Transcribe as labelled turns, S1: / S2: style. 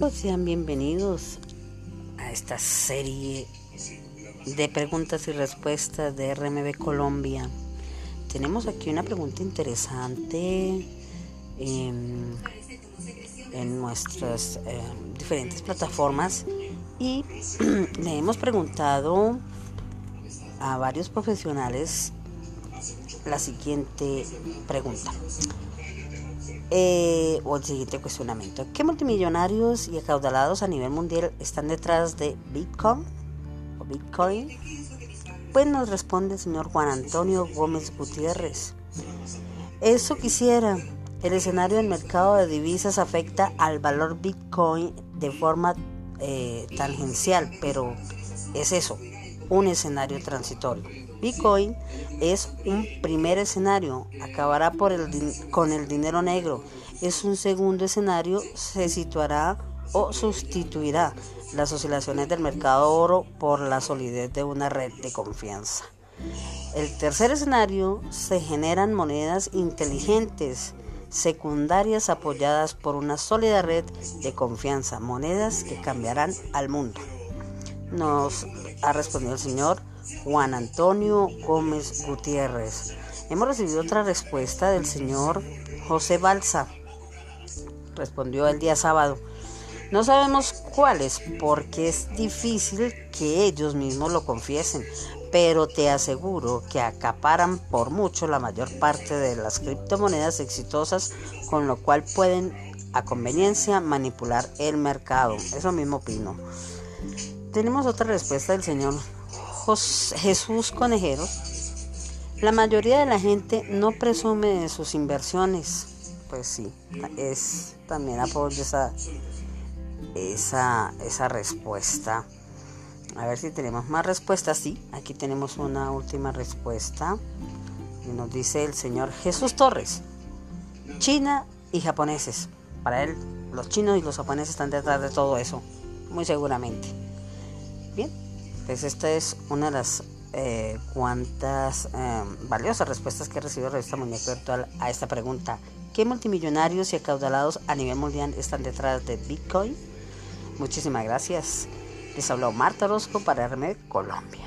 S1: Pues sean bienvenidos a esta serie de preguntas y respuestas de RMB Colombia. Tenemos aquí una pregunta interesante en, nuestras eh, diferentes plataformas y le hemos preguntado a varios profesionales la siguiente pregunta. Eh, o el siguiente cuestionamiento. ¿Qué multimillonarios y acaudalados a nivel mundial están detrás de Bitcoin? Pues nos responde el señor Juan Antonio Gómez Gutiérrez. Eso quisiera. El escenario del mercado de divisas afecta al valor Bitcoin de forma eh, tangencial, pero es eso, un escenario transitorio. Bitcoin es un primer escenario, acabará por el, con el dinero negro. Es un segundo escenario, se situará o sustituirá las oscilaciones del mercado oro por la solidez de una red de confianza. El tercer escenario se generan monedas inteligentes secundarias apoyadas por una sólida red de confianza, monedas que cambiarán al mundo. Nos ha respondido el señor Juan Antonio Gómez Gutiérrez. Hemos recibido otra respuesta del señor José Balsa. Respondió el día sábado. No sabemos cuáles porque es difícil que ellos mismos lo confiesen, pero te aseguro que acaparan por mucho la mayor parte de las criptomonedas exitosas, con lo cual pueden a conveniencia manipular el mercado. Eso mismo opino. Tenemos otra respuesta del señor Jesús Conejero. La mayoría de la gente no presume de sus inversiones. Pues sí, es también apoyo esa, esa, esa respuesta. A ver si tenemos más respuestas. Sí, aquí tenemos una última respuesta. Y nos dice el señor Jesús Torres. China y japoneses. Para él, los chinos y los japoneses están detrás de todo eso. Muy seguramente. Bien, pues esta es una de las eh, cuantas eh, valiosas respuestas que ha recibido la revista Muñeco Virtual a esta pregunta. ¿Qué multimillonarios y acaudalados a nivel mundial están detrás de Bitcoin? Muchísimas gracias. Les habló Marta Orozco para RME Colombia.